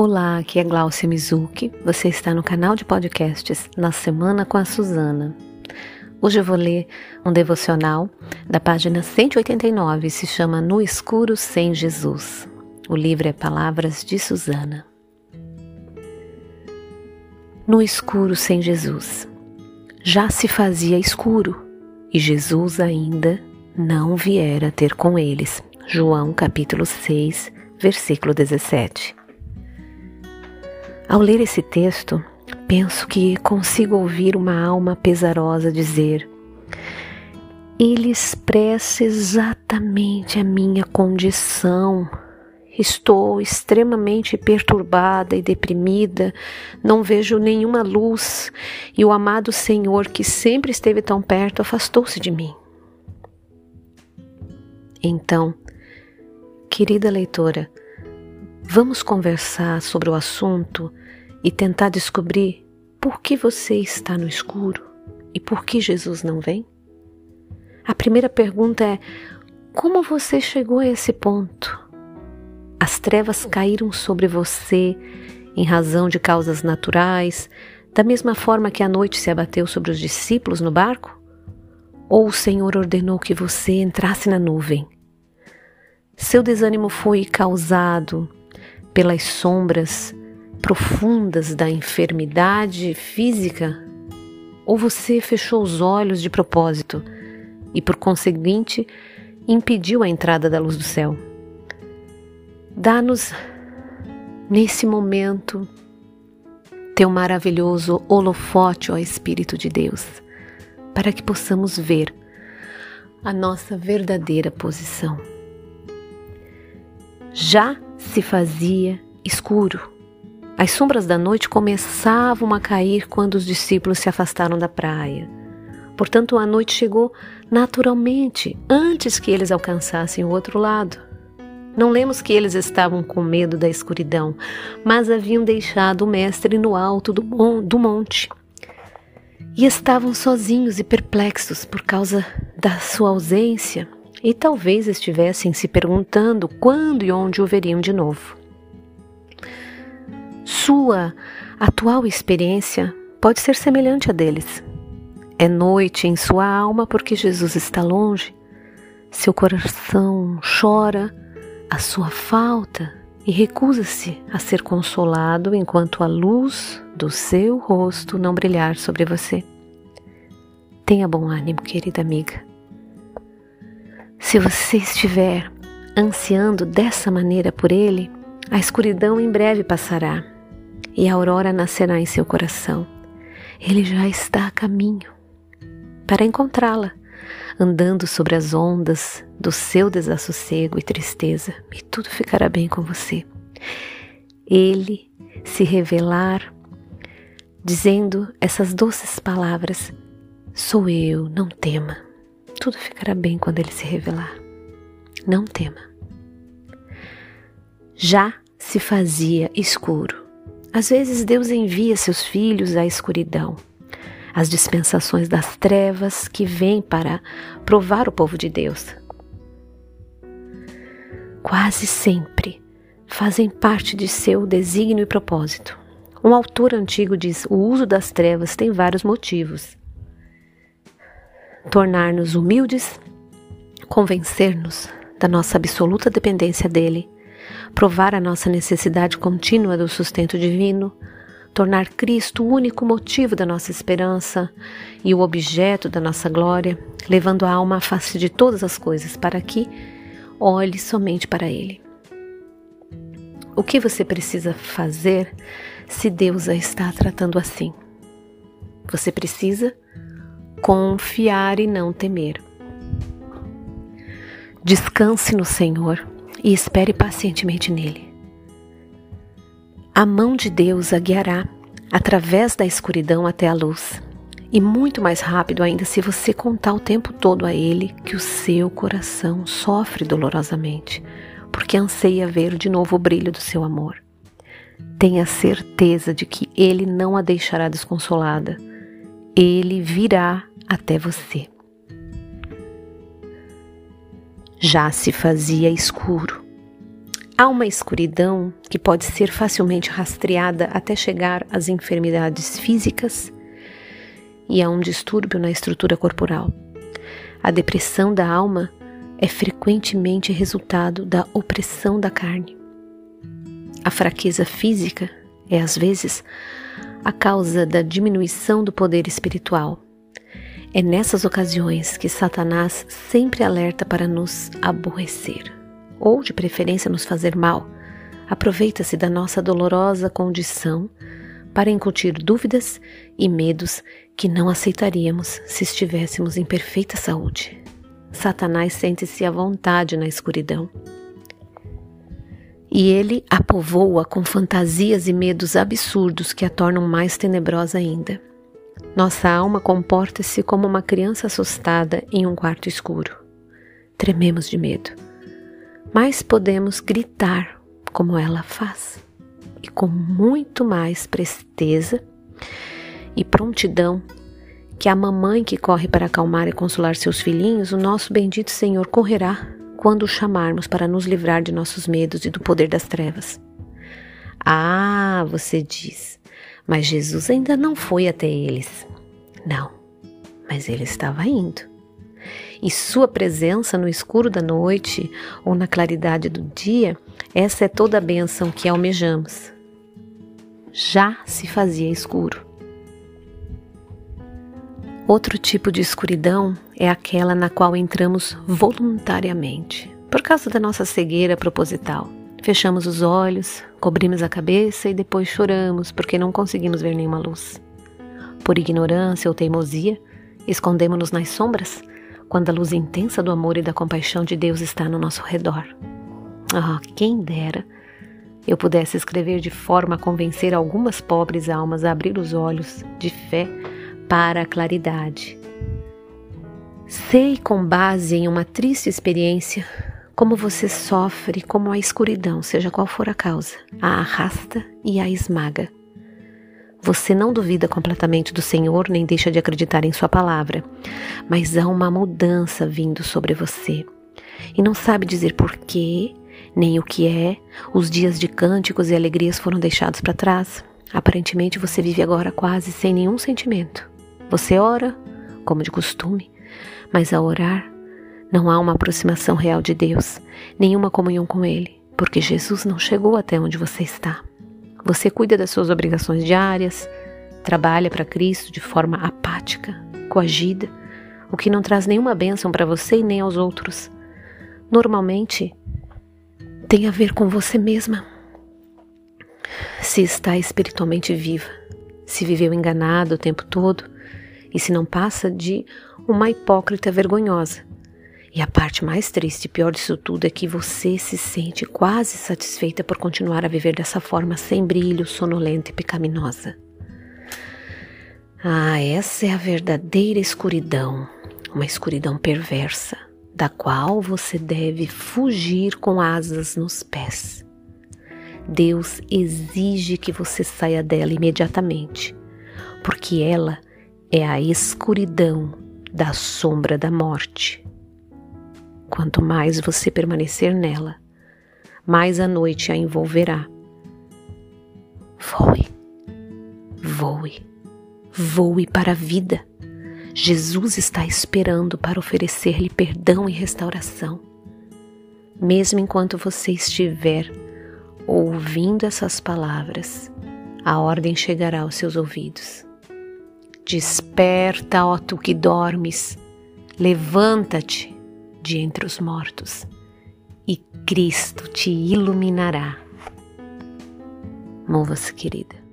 Olá, aqui é Glaucia Mizuki. Você está no canal de podcasts Na Semana com a Suzana. Hoje eu vou ler um devocional da página 189, se chama No Escuro Sem Jesus. O livro é Palavras de Suzana. No escuro sem Jesus. Já se fazia escuro e Jesus ainda não viera ter com eles. João capítulo 6, versículo 17. Ao ler esse texto, penso que consigo ouvir uma alma pesarosa dizer: Ele expressa exatamente a minha condição. Estou extremamente perturbada e deprimida, não vejo nenhuma luz e o amado Senhor, que sempre esteve tão perto, afastou-se de mim. Então, querida leitora, vamos conversar sobre o assunto e tentar descobrir por que você está no escuro e por que Jesus não vem? A primeira pergunta é: como você chegou a esse ponto? As trevas caíram sobre você em razão de causas naturais, da mesma forma que a noite se abateu sobre os discípulos no barco? Ou o Senhor ordenou que você entrasse na nuvem? Seu desânimo foi causado pelas sombras profundas da enfermidade física? Ou você fechou os olhos de propósito e, por conseguinte, impediu a entrada da luz do céu? Dá-nos, nesse momento, teu maravilhoso holofote, ó Espírito de Deus, para que possamos ver a nossa verdadeira posição. Já se fazia escuro as sombras da noite começavam a cair quando os discípulos se afastaram da praia. Portanto, a noite chegou naturalmente, antes que eles alcançassem o outro lado. Não lemos que eles estavam com medo da escuridão, mas haviam deixado o Mestre no alto do, do monte. E estavam sozinhos e perplexos por causa da sua ausência, e talvez estivessem se perguntando quando e onde o veriam de novo. Sua atual experiência pode ser semelhante a deles. É noite em sua alma porque Jesus está longe. Seu coração chora a sua falta e recusa-se a ser consolado enquanto a luz do seu rosto não brilhar sobre você. Tenha bom ânimo, querida amiga. Se você estiver ansiando dessa maneira por Ele, a escuridão em breve passará e a aurora nascerá em seu coração. Ele já está a caminho para encontrá-la, andando sobre as ondas do seu desassossego e tristeza, e tudo ficará bem com você. Ele se revelar, dizendo essas doces palavras: Sou eu, não tema. Tudo ficará bem quando ele se revelar. Não tema. Já se fazia escuro às vezes Deus envia seus filhos à escuridão, às dispensações das trevas que vêm para provar o povo de Deus. Quase sempre fazem parte de seu desígnio e propósito. Um autor antigo diz: o uso das trevas tem vários motivos. Tornar-nos humildes, convencer-nos da nossa absoluta dependência dele, provar a nossa necessidade contínua do sustento divino, tornar Cristo o único motivo da nossa esperança e o objeto da nossa glória, levando a alma à face de todas as coisas para que olhe somente para Ele. O que você precisa fazer se Deus a está tratando assim? Você precisa confiar e não temer. Descanse no Senhor e espere pacientemente nele. A mão de Deus a guiará através da escuridão até a luz, e muito mais rápido ainda se você contar o tempo todo a Ele que o seu coração sofre dolorosamente, porque anseia ver de novo o brilho do seu amor. Tenha certeza de que Ele não a deixará desconsolada. Ele virá até você já se fazia escuro. Há uma escuridão que pode ser facilmente rastreada até chegar às enfermidades físicas e a um distúrbio na estrutura corporal. A depressão da alma é frequentemente resultado da opressão da carne. A fraqueza física é, às vezes, a causa da diminuição do poder espiritual. É nessas ocasiões que Satanás sempre alerta para nos aborrecer ou de preferência nos fazer mal, aproveita-se da nossa dolorosa condição para incutir dúvidas e medos que não aceitaríamos se estivéssemos em perfeita saúde. Satanás sente-se à vontade na escuridão. E ele a povoa com fantasias e medos absurdos que a tornam mais tenebrosa ainda. Nossa alma comporta-se como uma criança assustada em um quarto escuro. Trememos de medo mas podemos gritar como ela faz e com muito mais presteza e prontidão que a mamãe que corre para acalmar e consolar seus filhinhos, o nosso bendito Senhor correrá quando o chamarmos para nos livrar de nossos medos e do poder das trevas. Ah, você diz, mas Jesus ainda não foi até eles. Não, mas ele estava indo e sua presença no escuro da noite ou na claridade do dia, essa é toda a bênção que almejamos. Já se fazia escuro. Outro tipo de escuridão é aquela na qual entramos voluntariamente, por causa da nossa cegueira proposital. Fechamos os olhos, cobrimos a cabeça e depois choramos porque não conseguimos ver nenhuma luz. Por ignorância ou teimosia, escondemos-nos nas sombras quando a luz intensa do amor e da compaixão de Deus está no nosso redor. Ah, quem dera eu pudesse escrever de forma a convencer algumas pobres almas a abrir os olhos de fé para a claridade. Sei com base em uma triste experiência como você sofre, como a escuridão, seja qual for a causa, a arrasta e a esmaga. Você não duvida completamente do Senhor nem deixa de acreditar em Sua palavra, mas há uma mudança vindo sobre você e não sabe dizer porquê, nem o que é. Os dias de cânticos e alegrias foram deixados para trás. Aparentemente você vive agora quase sem nenhum sentimento. Você ora, como de costume, mas ao orar não há uma aproximação real de Deus, nenhuma comunhão com Ele, porque Jesus não chegou até onde você está. Você cuida das suas obrigações diárias, trabalha para Cristo de forma apática, coagida, o que não traz nenhuma bênção para você e nem aos outros. Normalmente tem a ver com você mesma. Se está espiritualmente viva, se viveu enganado o tempo todo e se não passa de uma hipócrita vergonhosa e a parte mais triste e pior disso tudo é que você se sente quase satisfeita por continuar a viver dessa forma sem brilho, sonolenta e pecaminosa. Ah, essa é a verdadeira escuridão, uma escuridão perversa, da qual você deve fugir com asas nos pés. Deus exige que você saia dela imediatamente, porque ela é a escuridão da sombra da morte. Quanto mais você permanecer nela, mais a noite a envolverá. Voe, voe, voe para a vida. Jesus está esperando para oferecer-lhe perdão e restauração. Mesmo enquanto você estiver ouvindo essas palavras, a ordem chegará aos seus ouvidos. Desperta, ó tu que dormes, levanta-te de entre os mortos, e Cristo te iluminará. Mova-se, querida.